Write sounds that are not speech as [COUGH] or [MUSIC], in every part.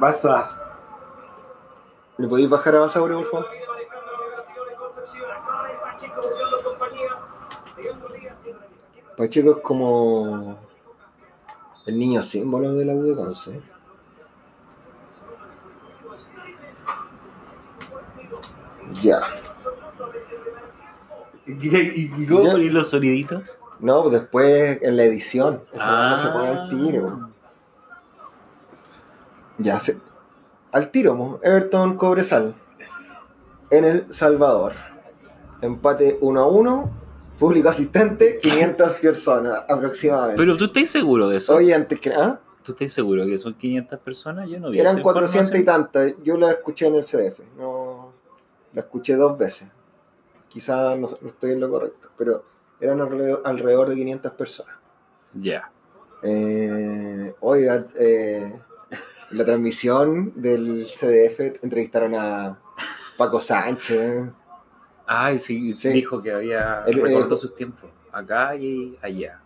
Basa. ¿Le podéis bajar a Basauri, por favor? Pacheco es como el niño símbolo de la Ya. ¿Y cómo Ya. poner los soniditos? No, pues después en la edición. Eso Ah. no se pone al tiro. Ya se. Al tiro, mo. Everton Cobresal. En El Salvador. Empate 1 a 1. Público asistente, 500 [LAUGHS] personas aproximadamente. Pero tú estás seguro de eso. Oye, antes que nada, ¿Tú estás seguro que son 500 personas? Yo no vi eran esa 400 y tantas. Yo la escuché en el CDF. No, la escuché dos veces. Quizás no, no estoy en lo correcto, pero eran alrededor, alrededor de 500 personas. Ya. Eh, oiga, eh, en la transmisión del CDF entrevistaron a Paco Sánchez. Ay, sí, Sí. dijo que había El- recortó sus tiempos. Acá y allá.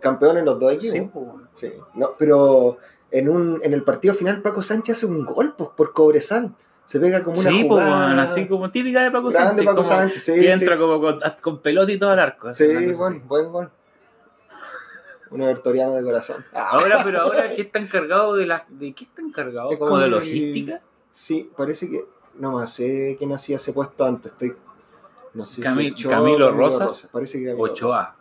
Campeón en los dos equipos. Sí. Sí. No, pero en un en el partido final Paco Sánchez hace un gol pues, por Cobresal. Se pega como una Sí, jugada así como típica de Paco grande Sánchez. Paco como Sánchez, sí, que entra como con, con pelota y todo al arco. Sí, bueno, buen gol. Un evertoriano de corazón. Ah, Ahora, [LAUGHS] pero ahora, ¿qué está encargado de la, de qué está encargado? ¿Como como de el- logística? Sí, parece que. No más sé quién hacía ese puesto antes. Estoy. No sé Cami- si Ochoa o Camilo Rosa. Parece que Camilo Rosa. Ochoa.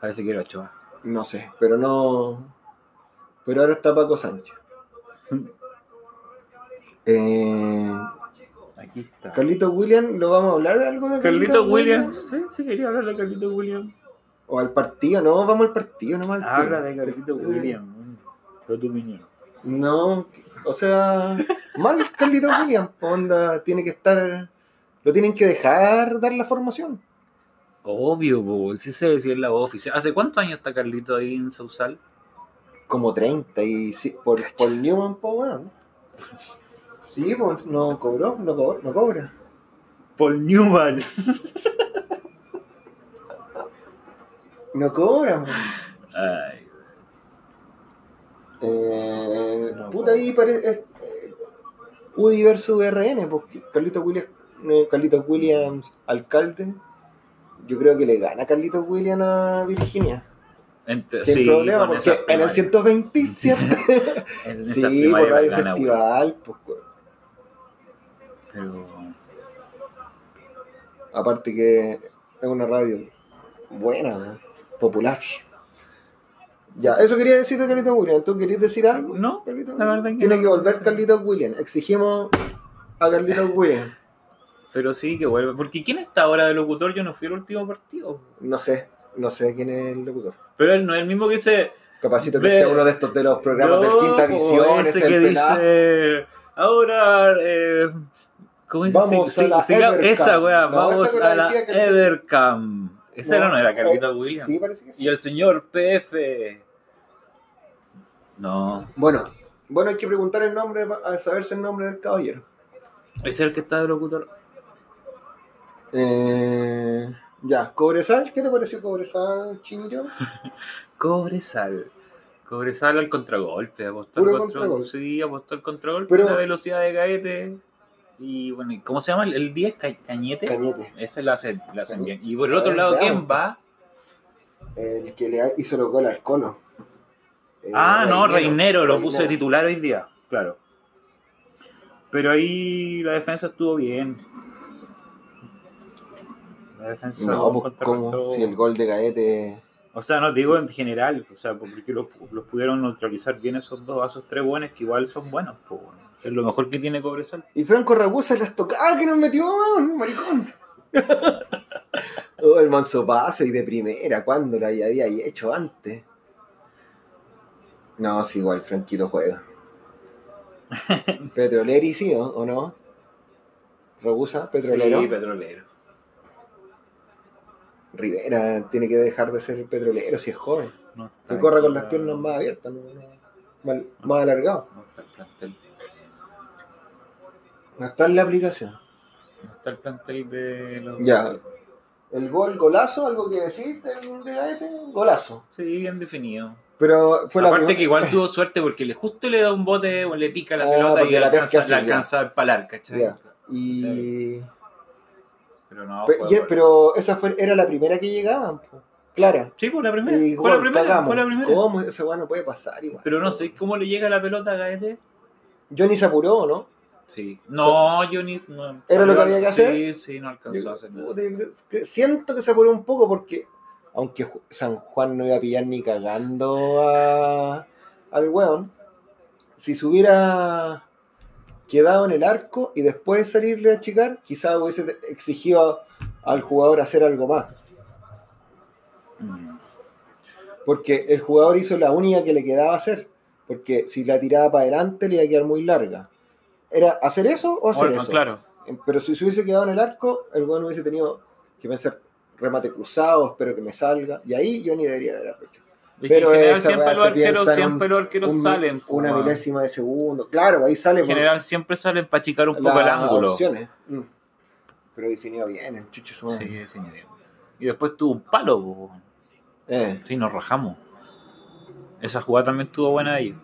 Parece que era Ochoa. No sé, pero no. Pero ahora está Paco Sánchez. [LAUGHS] Eh, Aquí está. Carlito William, ¿lo vamos a hablar algo de Carlito Williams. Sí, sí, quería hablar de Carlito Williams. O al partido, no, vamos al partido, no al Habla de Carlito Williams. Con tu opinión. No, o sea, mal Carlito Williams, onda, tiene que estar, lo tienen que dejar dar la formación. Obvio, po, sí se decía en la voz oficial. ¿Hace cuántos años está Carlito ahí en Sausal? Como 30 y sí, por, por Newman, po, weón. Sí, pues no cobró, no, co- no cobra. Paul Newman. No cobra, weón. Ay, Eh, No, puta, ahí parece. eh, eh, UDI versus RN, porque Carlitos Williams, eh, Carlitos Williams, alcalde. Yo creo que le gana Carlitos Williams a Virginia. Ent- Sin sí, problema, porque en el primarias. [LAUGHS] 127. En [LAUGHS] sí, por Radio. Festival. Pues. Pero. aparte que es una radio buena, popular. Ya, eso quería decir de Carlitos Williams. ¿Tú querías decir algo? No, Carlitos la Williams? verdad que Tiene no. que volver Carlitos Williams. Exigimos a Carlitos [LAUGHS] Williams. Pero sí que vuelve. Porque ¿quién está ahora de locutor? Yo no fui al último partido. No sé, no sé quién es el locutor. Pero él no es el mismo que se. Capacito que esté uno de estos de los programas No, del Quinta Visión, ese ese que el dice. Ahora. Eh, ¿Cómo dice? Vamos Sí, a la sí, Evercam. esa weá, No, vamos esa a la. Evercam. Ese era, no era Carlitos eh, Williams. Sí, parece que sí. Y el señor PF. No. Bueno, bueno, hay que preguntar el nombre, a saberse el nombre del caballero. Ese es el que está de locutor. Eh, ya, Cobresal, ¿qué te pareció Cobresal, Chinillo? [LAUGHS] Cobresal. Cobresal al contragolpe, apostó al contra- contragolpe. Sí, apostó al contragolpe, Pero- la velocidad de Gaete. Y bueno, ¿y ¿cómo se llama? ¿El 10? Ca- ¿Cañete? Cañete, Ese la hacen, la hacen Cañete. bien. Y por el otro A ver, lado, veamos. ¿quién va? el que le hizo los goles al Colo. Eh, ah, no, Reinero lo puse de titular hoy día, claro. Pero ahí la defensa estuvo bien. La defensa No, pues si el gol de Gaete. O sea, no digo en general, o sea, porque los, los pudieron neutralizar bien esos dos, esos tres buenos que igual son buenos, pues bueno. Es lo mejor que tiene Cobresal. Y Franco Ragusa las tocaba que nos metió, weón, maricón. [LAUGHS] oh, el manso paso y de primera, ¿cuándo lo había hecho antes? No, sí, igual, Franquito juega. [LAUGHS] Petroleri, sí, ¿o, o no? Ragusa, petrolero. Sí, petrolero. Rivera tiene que dejar de ser petrolero si es joven. No Que corra con las piernas más abiertas, más, más alargado. no está el plantel. No está en la aplicación. No está el plantel de los. Ya. El gol, golazo, algo que decir del de Gaete, golazo. Sí, bien definido. Pero fue la Aparte que igual tuvo suerte porque le justo le da un bote o le pica la Ah, pelota y la alcanza, así, la alcanza a empalar, ¿cachai? Ya. Y... Pero no, Pe- fue ya, gol. pero esa fue, era la primera que llegaban, po. Clara. Sí, fue la primera. Y fue la primera, cagamos. fue la primera. ¿Cómo? Esa weá no puede pasar igual. Pero no sé cómo le llega la pelota a Gaete. Johnny se apuró, ¿no? Sí. No, yo ni. no- ¿Era lo que había que hacer? Sí, sí, no alcanzó a hacer nada. Siento que se apuró un poco porque, aunque San Juan no iba a pillar ni cagando a- al weón, si se hubiera quedado en el arco y después salirle a achicar, quizás hubiese exigido al jugador hacer algo más. Mm. Porque el jugador hizo la única que le quedaba hacer. Porque si la tiraba para adelante le iba a quedar muy larga. ¿Era hacer eso o hacer Bueno, eso? claro. Pero si se hubiese quedado en el arco, el weón hubiese tenido que pensar remate cruzado, espero que me salga. Y ahí yo ni debería haber aprovechado. Pero en general esa siempre los arqueros, siempre los arqueros Un- salen. una milésima de segundo. Claro, ahí sale En por general siempre salen para achicar un poco el ángulo. opciones. Mm. Pero definido bien, el madre. Sí, definido. Y después tuvo un palo. Eh, Sí, nos rajamos. Esa jugada también estuvo buena ahí.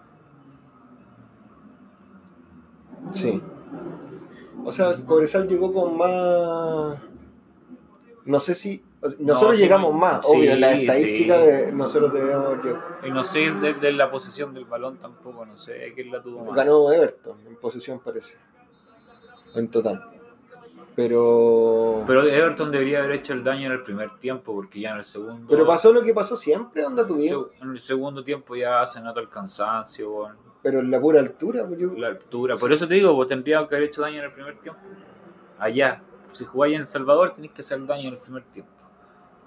Sí. O sea, Cobresal llegó con más. No sé si. Nosotros llegamos más, sí, obvio, en la estadística sí. de nosotros debemos llegar. Y no sé de, de la posición del balón tampoco, no sé quién la tuvo más. Ganó Everton en posición parece. En total. Pero. Pero Everton debería haber hecho el daño en el primer tiempo, porque ya en el segundo. Pero pasó lo que pasó siempre, onda tuvimos. En el segundo tiempo ya se nota el cansancio, Pero en la pura altura, pues yo- la altura. Por eso te digo, vos tendrías que haber hecho daño en el primer tiempo. Allá. Si jugáis en Salvador, tenéis que hacer daño en el primer tiempo.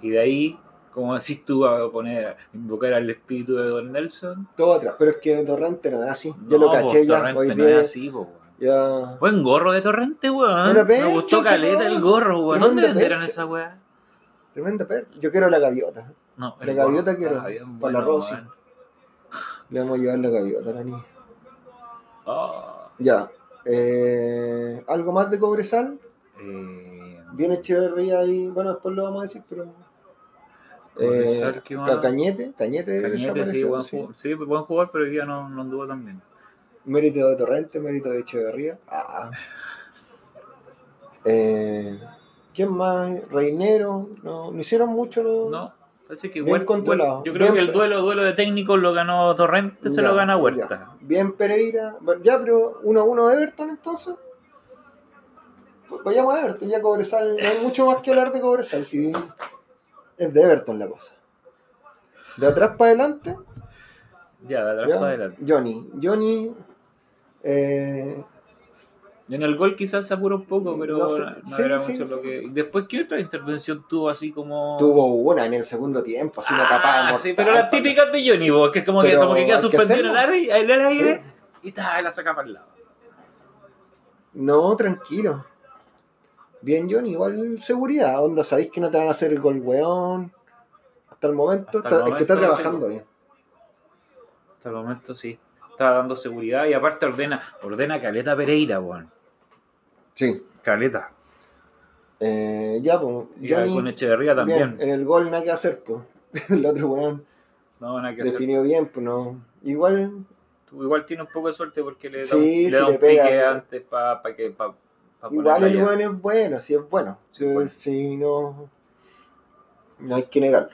Y de ahí, como decís tú, a poner, invocar al espíritu de Don Nelson. todo atrás. Pero es que Torrente no es así. Yo No, lo caché ya. Torrente Hoy no día. es así, po, ya. Buen gorro de Torrente, weón. Una Me percha gustó caleta el gorro, weón. ¿Dónde percha. esa weá? Tremenda per. Yo quiero la gaviota. No, La gaviota gorro quiero, bien para la Rosy. Le vamos a llevar la gaviota a la niña. Ah, Ya. Eh, ¿Algo más de Cobresal? eh, Viene Echeverría ahí. Bueno, después lo vamos a decir, pero. Eh, Cañete, Cañete, Cañete, sí, buen, sí. sí, buen jugador, pero hoy día no, no anduvo tan bien. Mérito de Torrente, mérito de Echeverría. Ah. Eh, ¿Quién más? Reinero. No, no hicieron mucho. los- No, que Bien controlado. Yo creo Bien- que el duelo, duelo de técnicos lo ganó Torrente, se Ya, lo gana ya. Huerta. Bien Pereira. Ya, pero 1 a 1 Everton entonces. Pues vayamos a Everton, ya Cobresal. No hay mucho más que hablar de Cobresal. Si es de Everton la cosa. De atrás para adelante. Ya, de atrás ya, para adelante. Johnny. Johnny. eh, en el gol quizás se apuró un poco, pero No sí, era sí, mucho sí. lo que. Después, ¿qué otra intervención tuvo así como.? tuvo una en el segundo tiempo, así una tapada. Ah, sí, mortal. pero las típicas de Johnny, vos, que es como, que, como que queda suspendido en el el aire y ta, la saca para el lado. No, tranquilo. Bien, Johnny, igual seguridad. Onda, sabéis que no te van a hacer el gol, weón. Hasta el momento, Hasta el es que está trabajando bien. Hasta el momento sí. Está dando seguridad y aparte ordena, ordena Caleta Pereira, weón. Sí. Caleta. Eh, ya, pues. Y con Echeverría también. Bien, en el gol nada que hacer, pues. [LAUGHS] el otro weón No, nada que hacer. definió bien, pues no. Igual, Tú igual tiene un poco de suerte porque le da Sí, un, le da le un pega. pique antes para pa que pa, pa igual el weón es bueno, sí es bueno. Sí, bueno. sí, no. No hay que negarlo.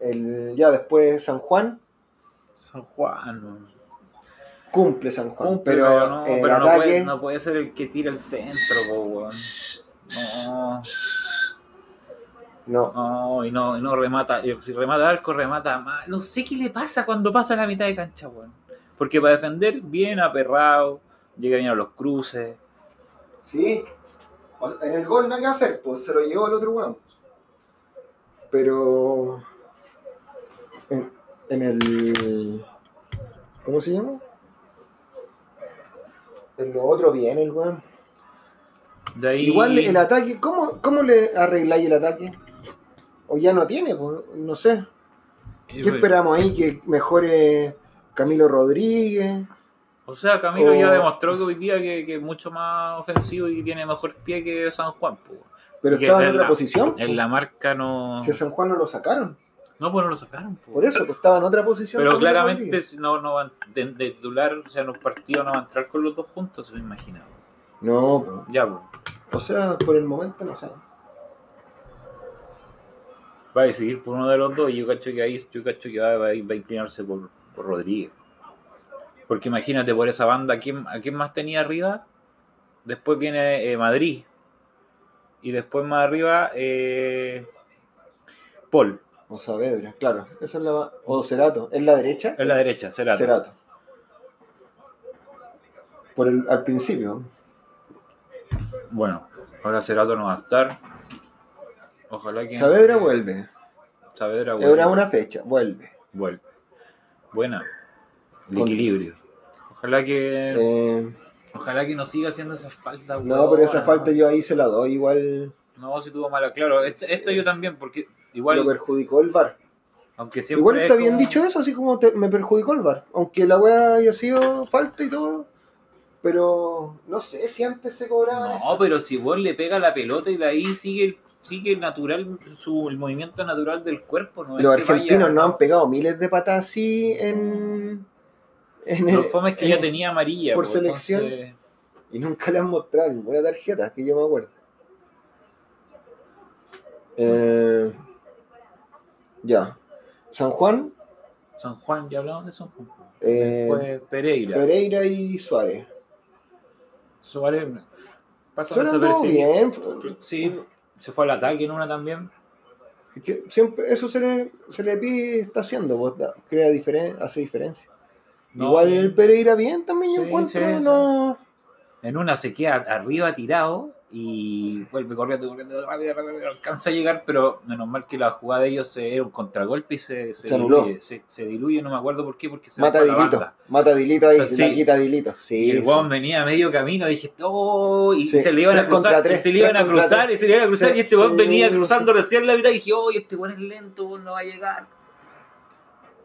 El, ya después San Juan, San Juan. Cumple San Juan. Cumple, pero, no, en el pero no, ataque. puede, no puede ser el que tira el centro, po, weón. No, no. no, y no, y no remata. y Si remata arco, remata mal. No sé qué le pasa cuando pasa la mitad de cancha, weón. Porque para defender, bien aperrado, llega bien a los cruces. Sí. O sea, en el gol nada que hacer, pues se lo llevó el otro weón. Pero. En, en el. ¿Cómo se llama? En lo otro bien el weón. De ahí, Igual el ataque, ¿cómo, ¿cómo le arregláis el ataque? O ya no tiene, pues, no sé. ¿Qué esperamos ahí? Que mejore Camilo Rodríguez. O sea, Camilo ya demostró que hoy día que, que es mucho más ofensivo y tiene mejor pie que San Juan. Pero Que estaba en en otra la- posición. En la marca no. Si a San Juan no lo sacaron. No, pues no lo sacaron. po. Por eso, pues estaba en otra posición. Pero claramente no, no van de, de titular, o sea, en un partido no va a entrar con los dos juntos, me imagino. No, pues. Ya, pues. O sea, por el momento no sé. Va a decidir por uno de los dos y yo cacho que ahí yo cacho que va, va a va a inclinarse por, por Rodríguez. Porque imagínate por esa banda, ¿a quién, a quién más tenía arriba? Después viene eh, Madrid. Y después más arriba, eh, Paul. O Saavedra, claro. Esa es la. O Cerato. ¿Es la derecha? En la derecha, será. Cerato. Por el, al principio. Bueno, ahora Cerato no va a estar. Ojalá que. Saavedra vuelve. Saavedra vuelve. una fecha, vuelve. Vuelve. Buena. De Con- equilibrio. Ojalá que. Eh, Ojalá que no siga haciendo esa falta. no, pero esa falta yo ahí se la doy. Igual No, si tuvo mala. Claro, este- Sí. esto yo también, porque igual. lo perjudicó el VAR. Aunque siempre. Igual está es bien como- dicho eso, así como te- me perjudicó el VAR. Aunque la weá haya sido falta y todo. Pero no sé si antes se cobraba No, eso. pero si vos le pega la pelota y de ahí sigue el, sigue el natural, su, el movimiento natural del cuerpo. No Los argentinos vaya- no han pegado miles de patas así en. en el- fome es que en- ya tenía amarilla. por pues, selección. entonces- Y nunca le han mostrado ninguna tarjeta, que yo me acuerdo. Eh, ya. San Juan, San Juan, ya hablamos de San Juan. eh, Después Pereira. Pereira y Suárez. Suárez. Pasa bien. Sí, se fue al ataque en una también. Es que siempre eso se le, se le pide, está haciendo, crea diferen hace diferencia. No, Igual el Pereira bien también yo Sí, encuentro, sí, sí. no. En una se queda arriba tirado y vuelve corriendo, corriendo rápido, rápido, alcanza a llegar, pero menos mal que la jugada de ellos se- era un contragolpe y se, Se anuló. diluye, se, se diluye, no me acuerdo por qué, porque se Mata Dilito, mata Dilito ahí, Sí. la quita Dilito. Sí, Y el sí. weón venía a medio camino, dije, oh, y Sí, se le iban a cruzar, tres, y se le iban a cruzar, tres. y se le iban a cruzar, Sí, y este sí, venía sí. cruzando recién la mitad, y dije, oh, este weón es lento, no va a llegar.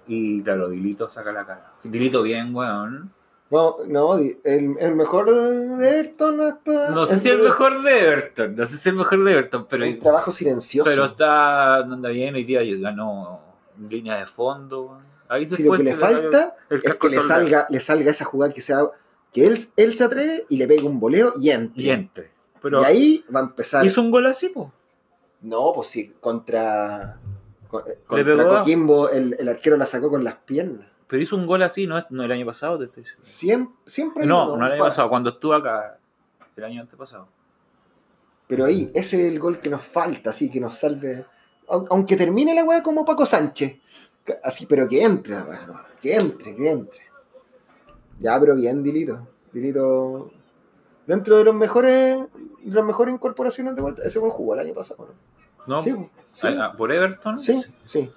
Y claro, Dilito saca la cara. Dilito bien, weón. No, no, el, el mejor de Everton hasta. No sé si el mejor de Everton, no sé si el mejor de Everton, pero, Un trabajo silencioso. pero está, anda bien, hoy día ganó en línea de fondo. Ahí si lo que le falta el es que le salga, le salga esa jugada que sea. Que él, él se atreve y le pegue un voleo y entre. y entre. Pero y ahí va a empezar. hizo un gol así, po. No, pues sí, contra. con- eh, Contra. Coquimbo, el, el arquero la sacó con las piernas. Pero hizo un gol así, no, no el año pasado, te estoy diciendo. Siempre, siempre No, no el año pasado, cuando estuve acá, el año antepasado. Pero ahí, ese es el gol que nos falta, así que nos salve. Aun- Aunque termine la weá como Paco Sánchez. Así, pero que entre, weá, que entre, que entre. Ya, pero bien, Dilito. Dilito. Dentro de los mejores, de las mejores incorporaciones de vuelta. Ese buen jugó el año pasado, ¿no? ¿No? Sí, sí. ¿Por Everton? Sí, sí.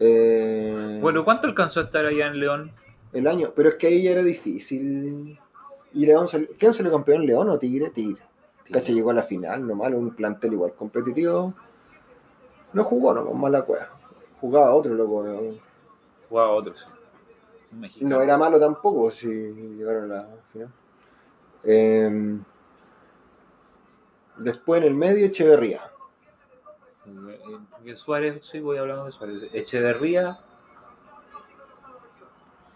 Eh, Bueno, ¿cuánto alcanzó a estar allá en León? el año, pero es que ahí ya era difícil. Y León salió, ¿quién salió campeón? ¿León o Tigre? Tigre. Cacha llegó a la final, no malo, un plantel igual competitivo. No jugó, no, con mala cueva. Jugaba otro, loco. eh. Jugaba otro, sí. No era malo tampoco si llegaron a la final. Eh, después en el medio, Echeverría. Suárez, sí, voy hablando de Suárez. Echeverría,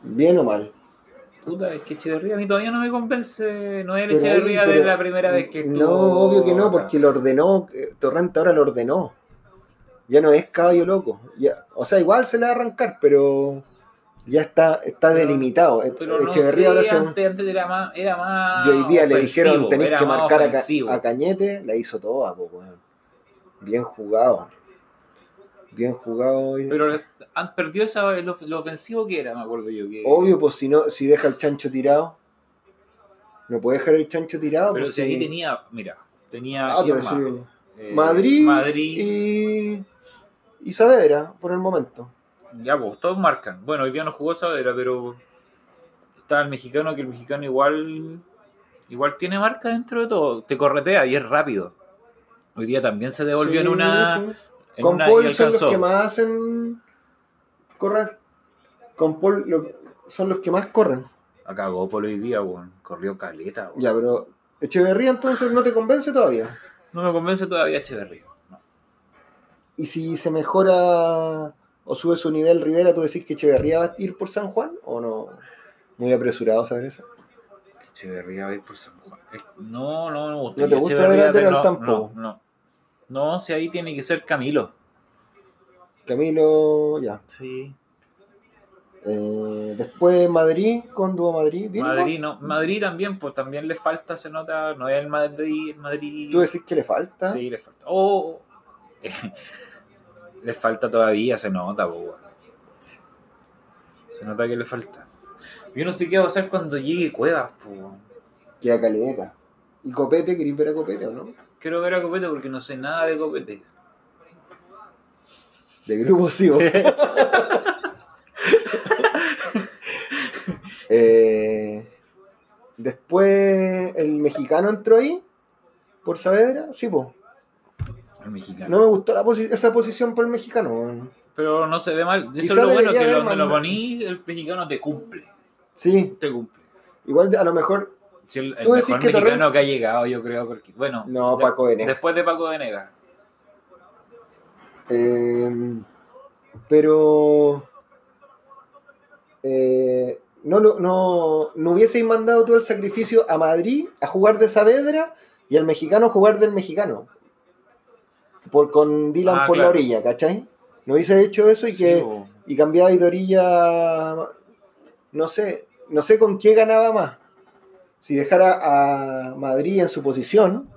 Bien o mal. puta, es que Echeverría a mí todavía no me convence. No es el Pero ahí, Echeverría de la primera vez que estuvo. No, obvio que no, porque lo ordenó. eh, Torrente ahora lo ordenó. Ya no es caballo loco. Ya, o sea, igual se le va a arrancar, pero ya está, está Pero- delimitado. No Echeverría sé, ahora se. antes, antes era más, era más Y hoy día le dijeron era que marcar a, a Cañete, la hizo toda, po. Bien jugado. Bien jugado. y- Pero han perdido esa, lo, lo ofensivo que era, me acuerdo yo. Que, Obvio, pues si no, si deja el chancho tirado. No puede dejar el chancho tirado. Pero pues, si ahí tenía, mira, tenía Ah. Eh, Madrid, Madrid, y. Y Saavedra, por el momento. ya pues, todos marcan. Bueno, hoy día no jugó Saavedra, pero está el mexicano que el mexicano igual igual tiene marca dentro de todo, te corretea y es rápido. Hoy día también se devolvió Sí, en una, sí. Con Paul son los que más hacen correr. Con Paul, lo- son los que más corren. Acá por hoy día, weón. Corrió caleta, weón. Ya, pero Echeverría entonces no te convence todavía. No me convence todavía Echeverría. No. Y si se mejora o sube su nivel Rivera, ¿tú decís que Echeverría va a ir por San Juan o no? Muy apresurado saber eso. Echeverría va a ir por San Juan. No, no, no. ¿No te gusta de lateral no, tampoco? No, no. No, si ahí tiene que ser Camilo. Camilo, ya. Sí. Eh, después Madrid, Cónduo Madrid. ¿Bien Madrid, no. Madrid también, pues también le falta, se nota. No es el Madrid, el Madrid. ¿Tú decís que le falta? Sí, le falta. Oh, [LAUGHS] le falta todavía, se nota, weón. Se nota que le falta. Yo no sé qué va a hacer cuando llegue Cuevas, weón. Queda caleta. ¿Y Copete? ¿Querés ver a Copete o no? Quiero ver a Copete porque no sé nada de Copete. De grupo sí. vos. [LAUGHS] [LAUGHS] Eh, después el mexicano entró ahí. Por Saavedra. Sí, pues. El mexicano. No me gustó la posi- esa posición por el mexicano. Pero no se ve mal. Eso es lo bueno, que donde lo poní, el mexicano te cumple. Sí, Te cumple. igual a lo mejor. El, ¿Tú decís mejor que Torrent- mexicano que ha llegado, yo creo. Porque, bueno, No, de- Paco Venegas. después de Paco Venegas. eh, pero. eh, no, lo- no, no hubieseis mandado tú el sacrificio a Madrid a jugar de Saavedra y al mexicano a jugar del mexicano. Por, con Dylan Ah, por la orilla, ¿cachai? No hubiese hecho eso y Sí, que. y cambiaba de orilla, no sé, no sé con qué ganaba más. Si dejara a Madrid en su posición,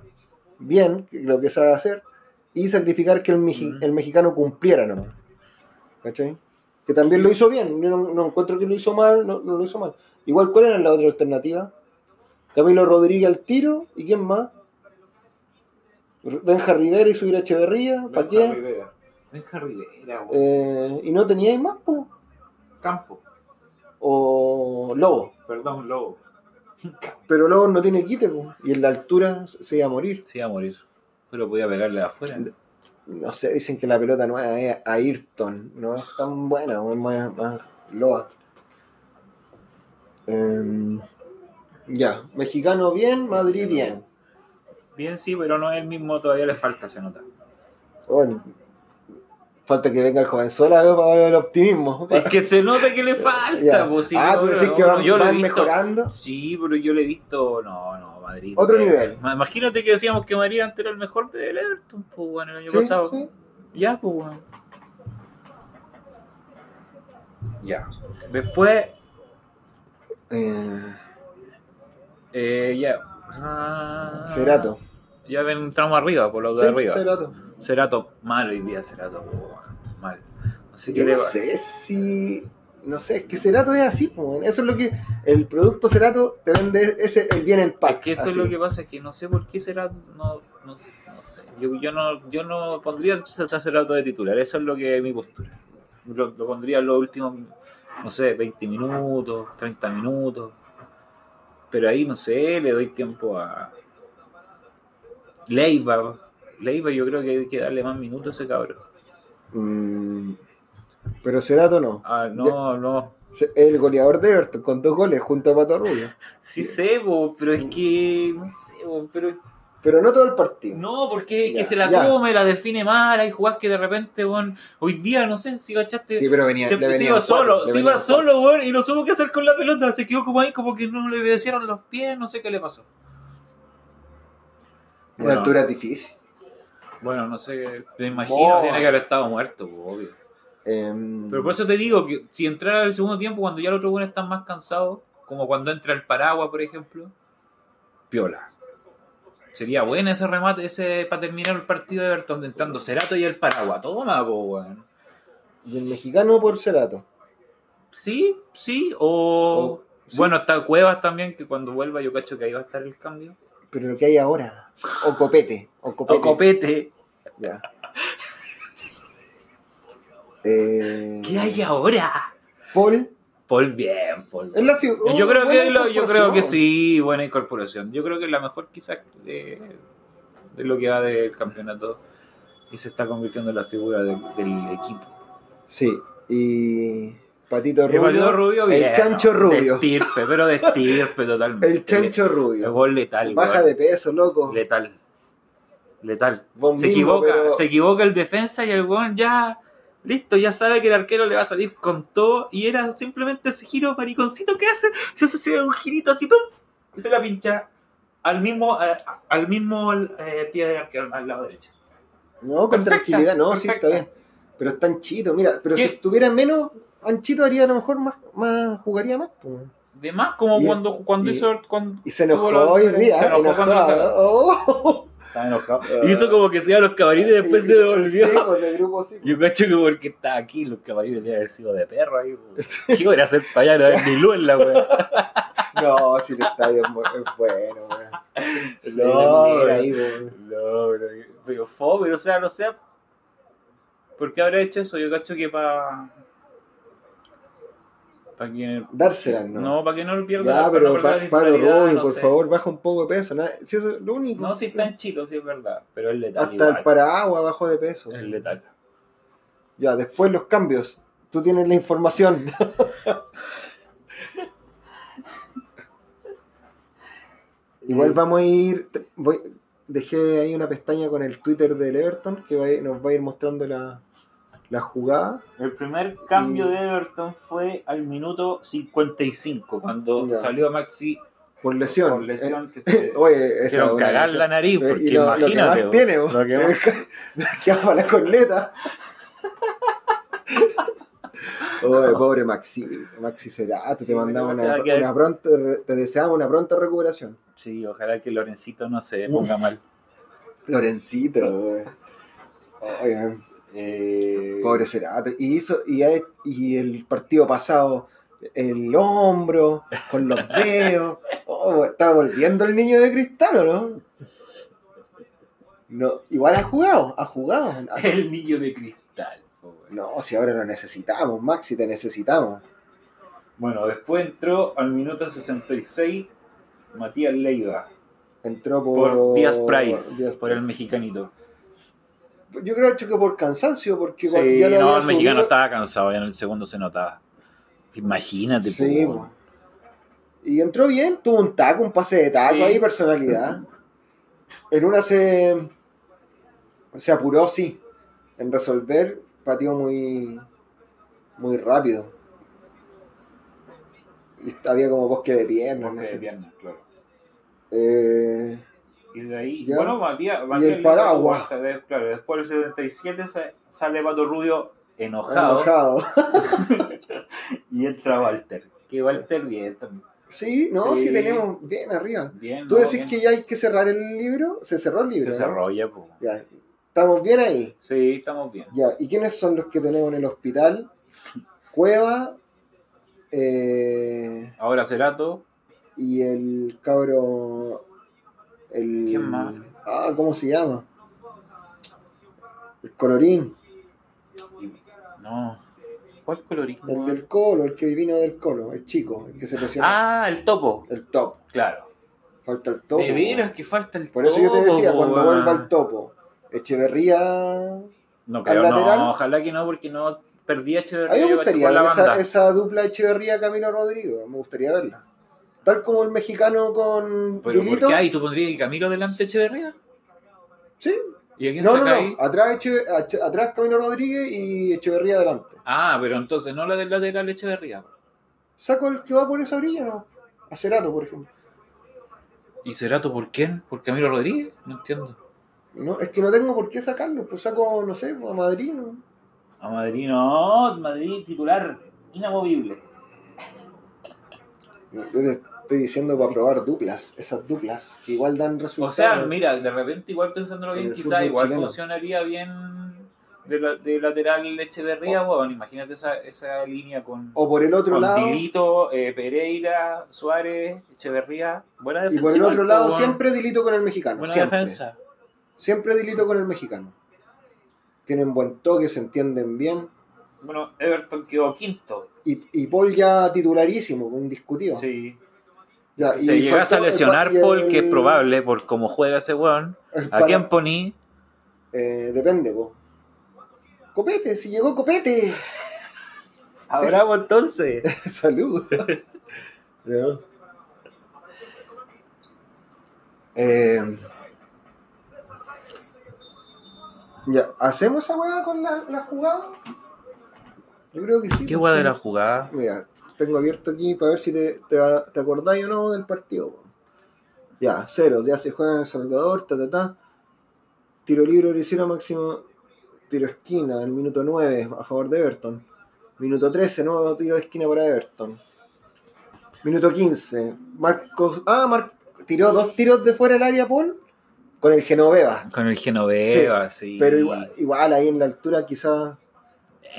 bien, lo que sabe hacer, y sacrificar que el, Ujú. el mexicano cumpliera nomás. ¿Cachai? Que también lo hizo bien, yo no, no encuentro que lo hizo mal, no, no lo hizo mal. Igual, ¿cuál era la otra alternativa? Camilo Rodríguez al tiro, ¿y quién más? Benja Rivera y subir a Echeverría, ¿para Benja qué? Rivera. Benja Rivera. Eh, y no teníais más, po. Campo. o Lobo. Perdón, Lobo. Pero Lobo no tiene quite, po, y en la altura se iba a morir. Se iba a morir. Pero podía pegarle de afuera. No sé, dicen que la pelota nueva es Ayrton, no es tan buena, es más, más loa. Em, ya, mexicano bien, Madrid bien. Bien, sí, pero no es el mismo, todavía le falta, se nota. Oh, falta que venga el jovenzuela para ver el optimismo. Es que se nota que le [LAUGHS] falta, pues, sí, ah, no, tú decís no, que van, yo lo he van visto- mejorando. Sí, pero yo le he visto. No, no, Madrid. Otro nivel. ma- Imagínate que decíamos que Madrid antes era el mejor del Everton, pues, bueno, el año Sí, pasado. sí. Ya, pues, bueno. Ya. Después, Eh, eh, ya. Ah, Cerato. Ya entramos arriba, por los de Sí, arriba. Cerato. Cerato, mal hoy día, Cerato, pues, mal. Así que Yo le no va. sé si. No sé, es que Cerato es así, weón. eso es lo que. El producto Cerato te vende ese, bien el pack. Es que eso así. es lo que pasa, es que no sé por qué será, no, no, no sé, yo, yo no, yo no pondría a Cerato de titular, eso es lo que es mi postura. Lo, lo pondría en los últimos, no sé, 20 minutos, 30 minutos, pero ahí no sé, le doy tiempo a Leiva, Leiva yo creo que hay que darle más minutos a ese cabrón. Mm, pero Cerato no. Ah, no, no, El goleador de Everton con dos goles junto a Pato Rubio. sí sé, pero es que, no sé, pero Pero no todo el partido. No, porque es Ya, que se la ya. come, la define mal, hay jugadas que de repente, weón, hoy día, no sé, si cachaste, Sí, pero venía. se, le se iba solo, se iba solo, weón, y no supo qué hacer con la pelota, se quedó como ahí, como que no le obedecieron los pies, no sé qué le pasó. En Bueno. altura difícil. Bueno, no sé, me imagino, Oh. tiene que haber estado muerto, pues, obvio. Em, Pero por eso te digo que si entrara el segundo tiempo, cuando ya los otros buenos están más cansados, como cuando entra el Paragua, por ejemplo, piola. Sería bueno ese remate, ese para terminar el partido de Everton, entrando Cerato y el Paragua. Toma, po, weón. Y el mexicano por Cerato. Sí, sí, o... O- sí. Bueno, está Cuevas también, que cuando vuelva yo cacho que ahí va a estar el cambio. Pero lo que hay ahora. O copete. O copete. O Copete. Ya. [LAUGHS] Eh, ¿Qué hay ahora? Paul. Paul bien, Paul. La fi- yo oh, creo que lo- yo creo que sí, buena incorporación. Yo creo que es la mejor quizás de, de lo que va del campeonato y se está convirtiendo en la figura de- del equipo. Sí. Y Patito El Rubio. Patito Rubio, el chancho ¿no? rubio. De estirpe, pero de estirpe totalmente. El chancho El rubio. gol letal. Baja de peso, loco. Letal. Letal. Se mismo, equivoca, pero- se equivoca el defensa y el weón ya. Listo, ya sabe que el arquero le va a salir con todo. Y era simplemente ese giro mariconcito que hace. Se hace un girito así, ¡pum! Y se la pincha al mismo, al mismo eh, pie del arquero, al lado derecho. No, con Perfecta, tranquilidad, no, sí, está bien. Pero está anchito, mira, pero ¿Qué? si estuviera menos anchito haría a lo mejor más, más jugaría más. po. De más, como Y- cuando, cuando y- hizo. Cuando Y se enojó la hoy día, se enojó cuando enojado. hizo- Oh. Estaba enojado. [LAUGHS] Hizo como que se iba a los camarines y después se [LAUGHS] devolvió. Sí, pues de grupo sí. Yo cacho que porque estaba aquí, los camarines deben haber sido de perro ahí. weón. ¿Qué hora hacer para allá? No ni luz en la wea. [LAUGHS] No, si el estadio es bueno, weón. Sí, No, la minera weón. ahí. No, pero, pero fome, o sea, no sé. ¿Por qué habrá hecho eso? Yo cacho que para. Para que. Dársela, ¿no? No, para que no pierda ya, pero pa, Pablo titularidad, Rubio, no por sé. favor, baja un poco de peso. nada- Si eso es lo único. No, si está en chito, sí es verdad. Pero es letal. Hasta igual. el paraguas bajó de peso. Es letal. Ya, después los cambios. Tú tienes la información. [LAUGHS] Igual vamos a ir. Voy, dejé ahí una pestaña con el Twitter del Everton que va nos va a ir mostrando la, la jugada. El primer cambio Y- de Everton fue al minuto 55, cuando Ya. salió Maxi Por lesión. por lesión que Eh, se [LAUGHS] Oye, esa cagar lesión. la nariz, Eh, porque y lo, lo que imagínate. más tiene, bo. [LAUGHS] lo que más- que va para la corneta. [LAUGHS] Oye, pobre Maxi, Maxi Cerato, Sí, te mandamos una, pronta, te deseamos una pronta recuperación. Sí, ojalá que Lorencito no se ponga mal. Lorencito, wey. Eh, pobre Cerato. Y hizo, y, el partido pasado, el hombro, con los [LAUGHS] dedos. Oh, está volviendo el niño de cristal, ¿o no? No, igual ha jugado, ha jugado. El niño de cristal. No, si ahora lo necesitamos, Maxi, te necesitamos. Bueno, después entró al minuto 66 Matías Leiva Entró por, por Díaz Price, Díaz por el mexicanito. Yo creo que por cansancio, porque Sí, cuando ya lo no, había el mexicano subido- estaba cansado, ya en el segundo se notaba. Imagínate, Sí, weón. po. Y entró bien, tuvo un taco, un pase de taco Sí. ahí, personalidad. En una se, se apuró, sí, en resolver, pateó muy, muy rápido. Y había como bosque de piernas, no de sé. piernas, claro. Eh, Y de ahí, Ya. bueno, Matías, Y el paraguas. Claro, después del 77 sa- sale Pato Rubio enojado, enojado. [LAUGHS] y entra Walter. Que Walter bien también. Sí, no, sí. Sí. tenemos bien arriba. Bien, ¿Tú ¿no? decís Bien. que ya hay que cerrar el libro? Se cerró el libro. Se ¿no? cerró ya. Ya, estamos bien ahí. Sí, estamos bien. Ya, ¿y quiénes son los que tenemos en el hospital? [LAUGHS] Cueva eh, Ahora Cerato, y el cabro. El, ¿Quién más? Ah, ¿cómo se llama? El colorín, no. ¿Cuál colorismo? el del colo, el que vino del colo, el chico, el que se lesionó. Ah, el topo. El top. Claro. Falta el topo. de veras que falta el Por eso yo te topo, decía, cuando vuelva el topo, Echeverría. No creo, lateral. no, ojalá que no, porque no perdí a A Echeverría. mí me gustaría esa, esa dupla Echeverría-Camilo Rodrigo. Me gustaría verla. Tal como el mexicano con Pero ¿por qué ahí tú pondrías a Camilo delante de Echeverría? Sí. ¿Y a quién No, no? Atrás, atrás Camilo Rodríguez y Echeverría adelante. Ah, pero entonces no la del lateral Echeverría. Saco el que va por esa orilla, ¿no? A Cerato, por ejemplo. ¿Y Cerato por quién? ¿Por Camilo Rodríguez? No entiendo. No, es que no tengo por qué sacarlo. Pues saco, no sé, a Madrid. ¿no? A Madrid no, Madrid titular inamovible. Estoy diciendo para probar duplas. Esas duplas que igual dan O resultados. sea, mira, de repente igual pensándolo En bien, quizás igual chileno. funcionaría bien de, la- de lateral Echeverría, weón. Imagínate esa, esa línea con, O por el otro con lado. Dilito, eh, Pereira, Suárez, Echeverría. Buena Y defensa. por el otro lado, siempre dilito con el mexicano. Buena siempre. defensa. Siempre dilito con el mexicano. Tienen buen toque, se entienden bien. Bueno, Everton quedó quinto. Y, y Paul ya titularísimo, indiscutido. Sí. Ya, si y se llegase a el lesionar y Paul, el- que es probable por cómo juega ese weón, el ¿a quién poní? eh, depende, po. Copete, si llegó Copete. [LAUGHS] Abramos entonces. [LAUGHS] Salud. [LAUGHS] No. Eh, ya, ¿hacemos esa weá con la, la jugada? Yo creo que sí. ¿Qué guay de la jugada? Mira, tengo abierto aquí para ver si te, te, te acordáis o no del partido. po. Ya, cero, ya se juega en El Salvador, ta ta ta. Tiro libre Oricero máximo. Tiro esquina, el minuto 9 a favor de Everton. Minuto 13, nuevo tiro de esquina para Everton. Minuto 15, Marcos. Ah, Mar- tiró dos tiros de fuera del área, Paul, con el Genoveva. Con el Genoveva, sí. Pero igual, igual ahí en la altura, quizás.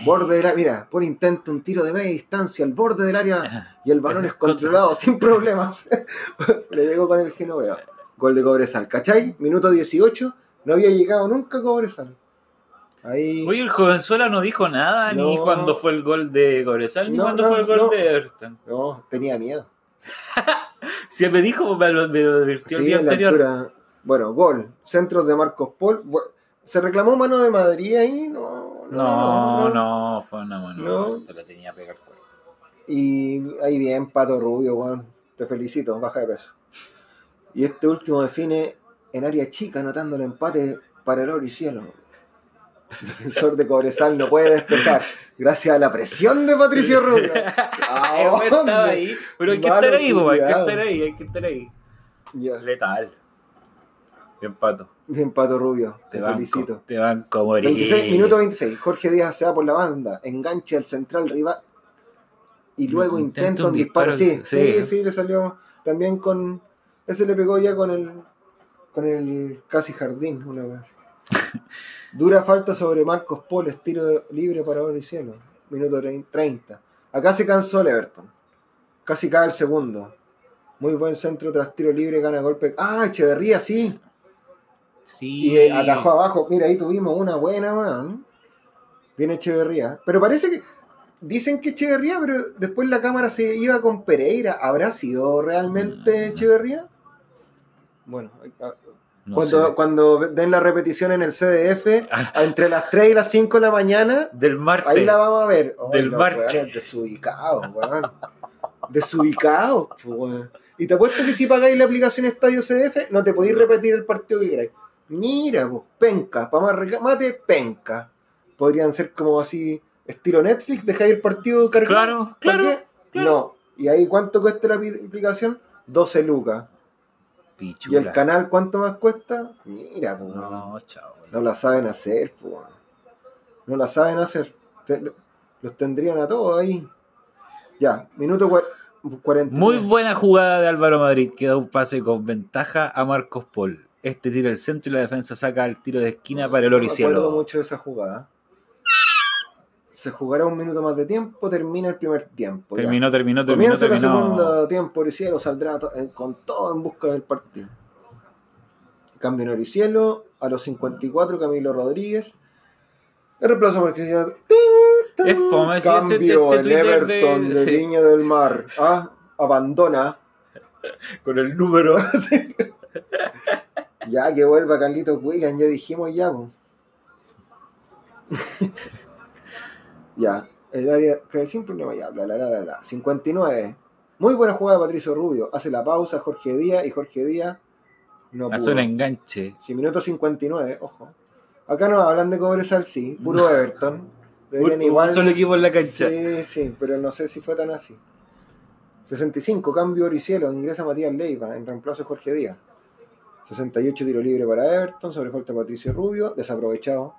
Borde del área. Mira, Paul intenta un tiro de media distancia al borde del área y el balón [LAUGHS] es controlado sin problemas. [LAUGHS] Le llegó con el Genoveva. Gol de Cobresal. ¿Cachai? Minuto 18. No había llegado nunca Cobresal. Ahí. Oye, el jovenzuela no dijo nada ni cuando fue el gol de Cobresal ni No, cuando no, fue el gol de Everton. No, tenía miedo. [LAUGHS] Si me dijo, me lo, me lo advirtió el Sí, día en la altura. Bueno, gol. Centros de Marcos Paul. ¿Se reclamó mano de Madrid ahí? No, No, no, fue una. No. Te la tenía pegar cuerpo. Y ahí bien, Pato Rubio, weón. Te felicito, baja de peso. Y este último define en área chica, anotando el empate para el oro y cielo. Defensor de Cobresal no puede despejar. Gracias a la presión de Patricio [LAUGHS] Rubio. ¿A dónde? estaba ahí. Pero hay que Malo estar ahí, hay que estar ahí, hay que estar ahí. Letal. Bien, pato. Bien, Pato Rubio. Te, Te banco, felicito. Te van como morir. 26, minuto 26. Jorge Díaz se va por la banda. Engancha al central rival. Y luego Intenta un disparo. disparo, Sí, sí, sí. sí, le salió también con. Ese le pegó ya con el. Con el casi jardín, una vez. [LAUGHS] Dura falta sobre Marcos Poles, tiro libre para oro y cielo. Minuto trein- 30. Acá se cansó el Everton. Casi cae el segundo. Muy buen centro tras tiro libre, gana golpe. Ah, Echeverría, sí. Sí. Y eh, atajó abajo. Mira, ahí tuvimos una buena, man. Viene Echeverría. Pero parece que. Dicen que Echeverría, pero después la cámara se iba con Pereira. ¿Habrá sido realmente Mm. Echeverría? Bueno, ah, No cuando, sé. cuando den la repetición en el CDF, [LAUGHS] entre las 3 y las 5 de la mañana, Del martes. ahí la vamos a ver. Del martes. Desubicados, weón. Desubicados, pues, weón. Y te apuesto que si pagáis la aplicación Estadio CDF, no te podéis repetir el partido que queráis. Mira, pues, penca, para más reclamate, penca. Podrían ser como así, estilo Netflix, dejáis el partido cargado. Claro, ¿Para claro. No. ¿Y ahí cuánto cuesta la aplicación? 12 lucas. ¿Y el canal cuánto más cuesta? Mira, pues, weón. No, chao. No la saben hacer, pues. No la saben hacer. Los tendrían a todos ahí. Ya, minuto cua- 40. Muy buena jugada de Álvaro Madrid, que da un pase con ventaja a Marcos Paul. Este tira el centro y la defensa saca el tiro de esquina para el No me acuerdo Oricielo. mucho de esa jugada. Se jugará un minuto más de tiempo, termina el primer tiempo. ya. Terminó, terminó, terminó, Comienza el segundo tiempo, Oricielo saldrá to- eh, con todo en busca del partido. Cambio en Oricielo, a los 54 Camilo Rodríguez. El reemplazo por Cristiano. Es fome Cambio te- te en Twitter Everton de-. Viña del Mar. Ah, abandona. [LAUGHS] Con el número. [LAUGHS] Ya que vuelva Carlitos Williams, ya dijimos ya. po. [LAUGHS] ya, el área que sin problema ya, bla, bla, bla, bla, bla. 59. Muy buena jugada de Patricio Rubio. Hace la pausa Jorge Díaz y Jorge Díaz no Hace un enganche. Sí, minuto 59, ojo. Acá no hablan de Cobresal, sí, puro [LAUGHS] Everton. Deberían Un, igual. solo equipo en la cancha. Sí, sí, pero no sé si fue tan así. 65, cambio Oricielo, ingresa Matías Leiva en reemplazo de Jorge Díaz. 68, tiro libre para Everton, sobre falta Patricio Rubio, desaprovechado.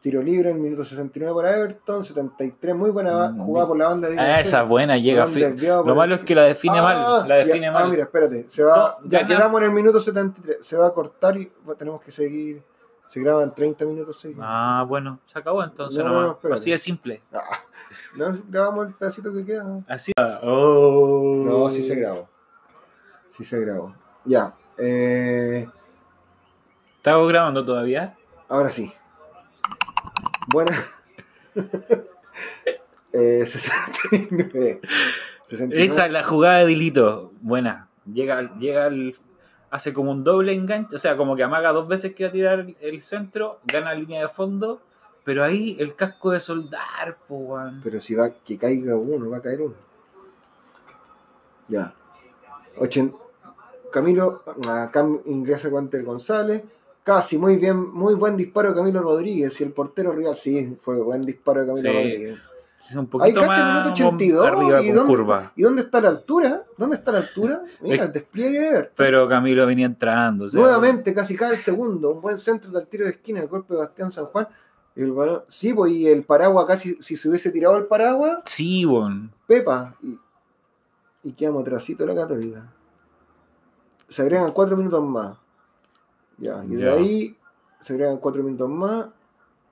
Tiro libre en minuto 69 para Everton, 73, muy buena Mm. jugada por la banda de Ah, esa buena llega. Lo el- malo es que la define Ah, mal. La define ya- mal. Ah, mira, espérate, se va, No, ya, quedamos en el minuto 73, se va a cortar y tenemos que seguir. Se graba en 30 minutos seguidos. Ah, bueno, se acabó entonces No, no, nomás. no, espérate. Así de simple. Ah, [LAUGHS] no, grabamos el pedacito que queda. Así. Oh. No, sí se grabó. Sí se grabó. Ya. Eh, ¿Estamos grabando todavía? ahora sí. Buena. [LAUGHS] eh, 69. 69. Esa es la jugada de Dilito. Buena. Llega, llega al. Hace como un doble enganche. O sea, como que amaga dos veces que va a tirar el centro. Gana línea de fondo. Pero ahí el casco de soldar, po. Pero si va que caiga uno, va a caer uno. Ya. Ochen- Camilo, acá ingresa Guanter González. Casi, muy bien, muy buen disparo de Camilo Rodríguez. Y el portero rival, sí, fue buen disparo de Camilo Sí. Rodríguez. Es un Ahí poquito el más minuto 82. arriba ¿y, con dónde curva. Está, ¿Y dónde está la altura? ¿Dónde está la altura? Mira, Es- el despliegue de Everton. Pero Camilo venía entrando. o sea, Nuevamente, casi cae el segundo. Un buen centro del tiro de esquina, el golpe de Bastián San Juan. El sí, pues, y el paraguas casi, si se hubiese tirado el paraguas, Sí, weón. Pepa. Y, y quedamos atrasito la católica. Se agregan cuatro minutos más. Ya, y de Ya. ahí se agregan cuatro minutos más.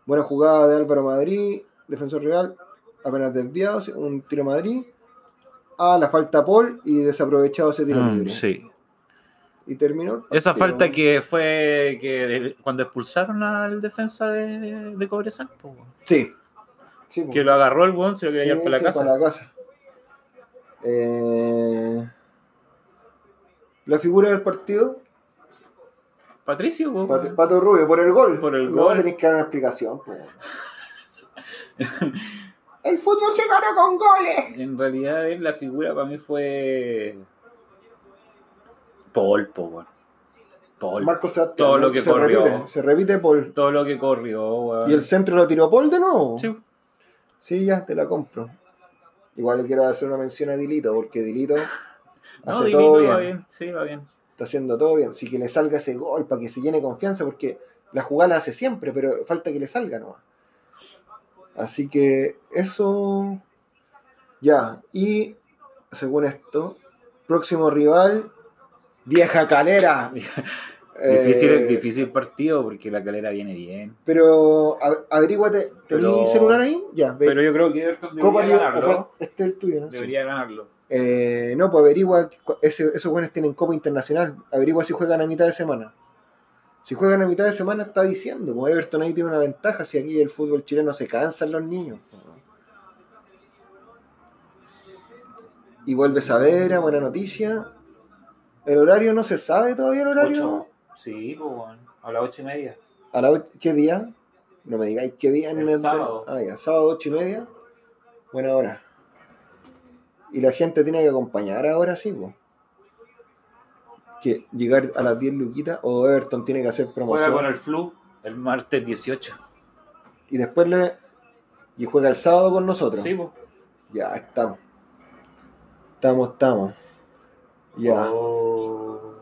Buena jugada de Álvaro Madrid, defensor real, apenas desviado, un tiro Madrid. Ah, la falta Paul y desaprovechado ese tiro Mm, libre. sí. Y terminó. Esa falta que fue que cuando expulsaron al defensa de, de Cobresal. Sí. Sí, pues. que lo agarró el weón, se lo quería Sí, llevar para la sí, casa. para la casa. Eh, la figura del partido, Patricio, po, Pato, Rubio, por el gol. Por el no gol. tenéis que dar una explicación. po. [LAUGHS] el fútbol se gana con goles. En realidad, él, la figura para mí fue. Paul, po. Paul. Marco Sebastián. Todo lo que se corrió. repite, se repite Paul. Todo lo que corrió, weón. ¿Y el centro lo tiró Paul de nuevo? Sí. Sí, ya, te la compro. Igual le quiero hacer una mención a Dilito, porque Dilito No, hace todo va bien. bien. Sí, va bien. está haciendo todo bien. Sí que le salga ese gol para que se llene confianza, porque la jugada la hace siempre, pero falta que le salga nomás. Así que eso. Ya. Y según esto, próximo rival, Vieja Calera. [LAUGHS] Difícil, Eh, difícil partido porque la calera viene bien. Pero averíguate, ¿tenés Pero- celular ahí? Ya, ve. Pero yo creo que Everton Copa debería Liga- ganarlo. este es el tuyo, ¿no? Sí. Debería ganarlo. Eh, no, pues averigua, ese- esos buenos tienen Copa Internacional, averigua si juegan a mitad de semana. Si juegan a mitad de semana está diciendo, pues Everton ahí tiene una ventaja, si aquí el fútbol chileno se cansan los niños. pues. Y vuelve Saavedra, buena noticia. El horario no se sabe todavía el horario. Ocho. Sí, pues. A las ocho y media. ¿A la och- ¿Qué día? No me digáis qué día. en El el- sábado. Ah, ya, sábado ocho y media. Buena hora. Y la gente tiene que acompañar ahora sí, pues. Que llegar a las 10 luquitas o Everton tiene que hacer Juega promoción. con el flu el martes 18. Y después le. Y juega el sábado con nosotros. Sí, pues. Ya, estamos. Estamos, estamos. Ya. Oh.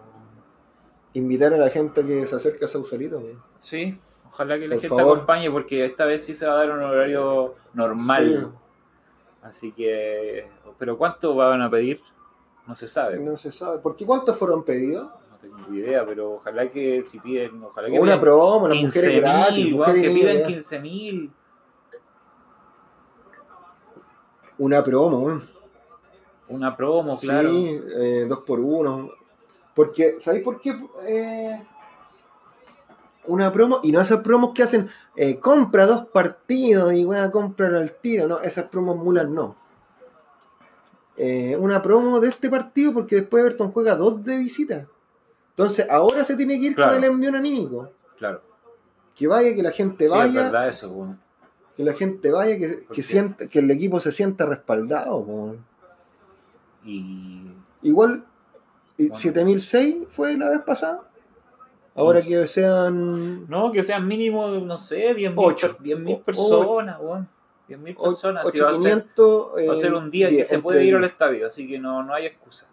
Invitar a la gente que se acerque a Sausalito. pues. Sí, ojalá que la Por gente favor. acompañe porque esta vez sí se va a dar un horario normal. Sí. Así que. ¿Pero cuánto van a pedir? No se sabe. No se sabe. ¿Por qué cuántos fueron pedidos? No tengo idea, pero ojalá que si piden. Ojalá que Una promo, las mujeres 15 gratis. mujeres que pidan gratis. 15 mil. Una promo, weón. Una promo, claro. Sí, eh, dos por uno. Porque, ¿sabéis por qué? Eh, una promo, y no esas promos que hacen, eh, compra dos partidos y voy a comprar al tiro, no, esas promos mulas no. Eh, una promo de este partido porque después Everton juega dos de visita. Entonces ahora se tiene que ir Claro. con el envío anímico. Claro. Que vaya, que la gente Sí, es vaya, verdad eso, weón. que la gente vaya, que, ¿Por que, sienta, que el equipo se sienta respaldado. po. Y. Igual, Bueno. 7006 fue la vez pasada. Ahora No. que sean No, que sean mínimo, no sé, 10 Ocho. mil O- personas, weón. 10 mil o- personas. Si va a ser 8500. Va a ser eh, un día en que diez, se puede ir al estadio, así que no, no hay excusa.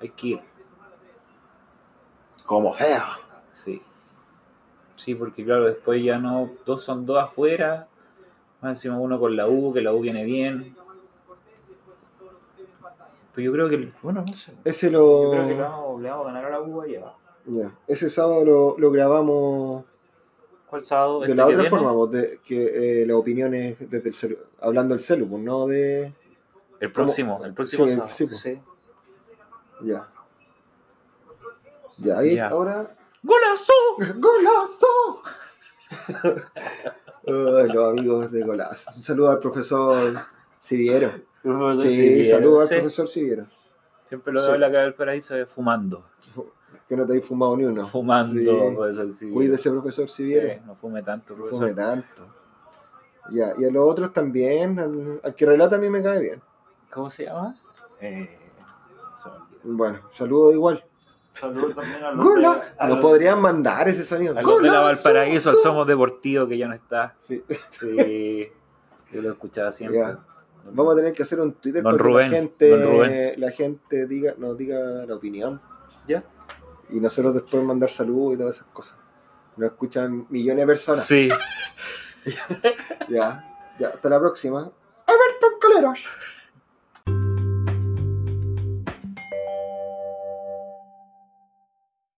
Hay que ir, Como fea. sí. Sí, porque claro, después ya no, dos son dos afuera, más encima uno con la U, que la U viene bien. Pero yo creo que, bueno, no sé. Ese Yo lo. creo que le vamos, le vamos a ganar a la U allá. Ya, Ese sábado lo, lo grabamos ¿Cuál sábado? de ¿Este la otra viene? forma, pues, de, que eh, las opiniones desde el celu, hablando del celu, pues, no de. El próximo, el próximo Sí, sábado. sí, pues. sí. Ya. Ya, ahí Ya. ahora. ¡Golazo! [LAUGHS] ¡Golazo! [LAUGHS] Los amigos de Golazo. Un saludo al profesor Siviero. Sí, saludo al Sí. profesor Siviero. Siempre lo Sí. veo en la calle del paraíso de fumando. Que no te habéis fumado ni uno. Fumando, Sí. profesor Siviero. Cuídese, profesor Siviero. Sí, no fume tanto, No profesor. fume tanto. Ya, y a los otros también, al, al que relata a mí me cae bien. ¿Cómo se llama? Eh, se. Bueno, saludo igual. Saludos también a los de- a Nos los- podrían mandar ese sonido. a los de la Valparaíso, Somos Deportivo, que ya no está. Sí. Sí, yo lo escuchaba [LAUGHS] siempre. Ya. Vamos a tener que hacer un Twitter Don para Rubén, que la gente, la gente diga, nos diga la opinión. ¿Ya? Y nosotros después mandar saludos y todas esas cosas. Nos escuchan millones de personas. Sí, [LAUGHS] Ya, ya, hasta la próxima. Everton Coleros.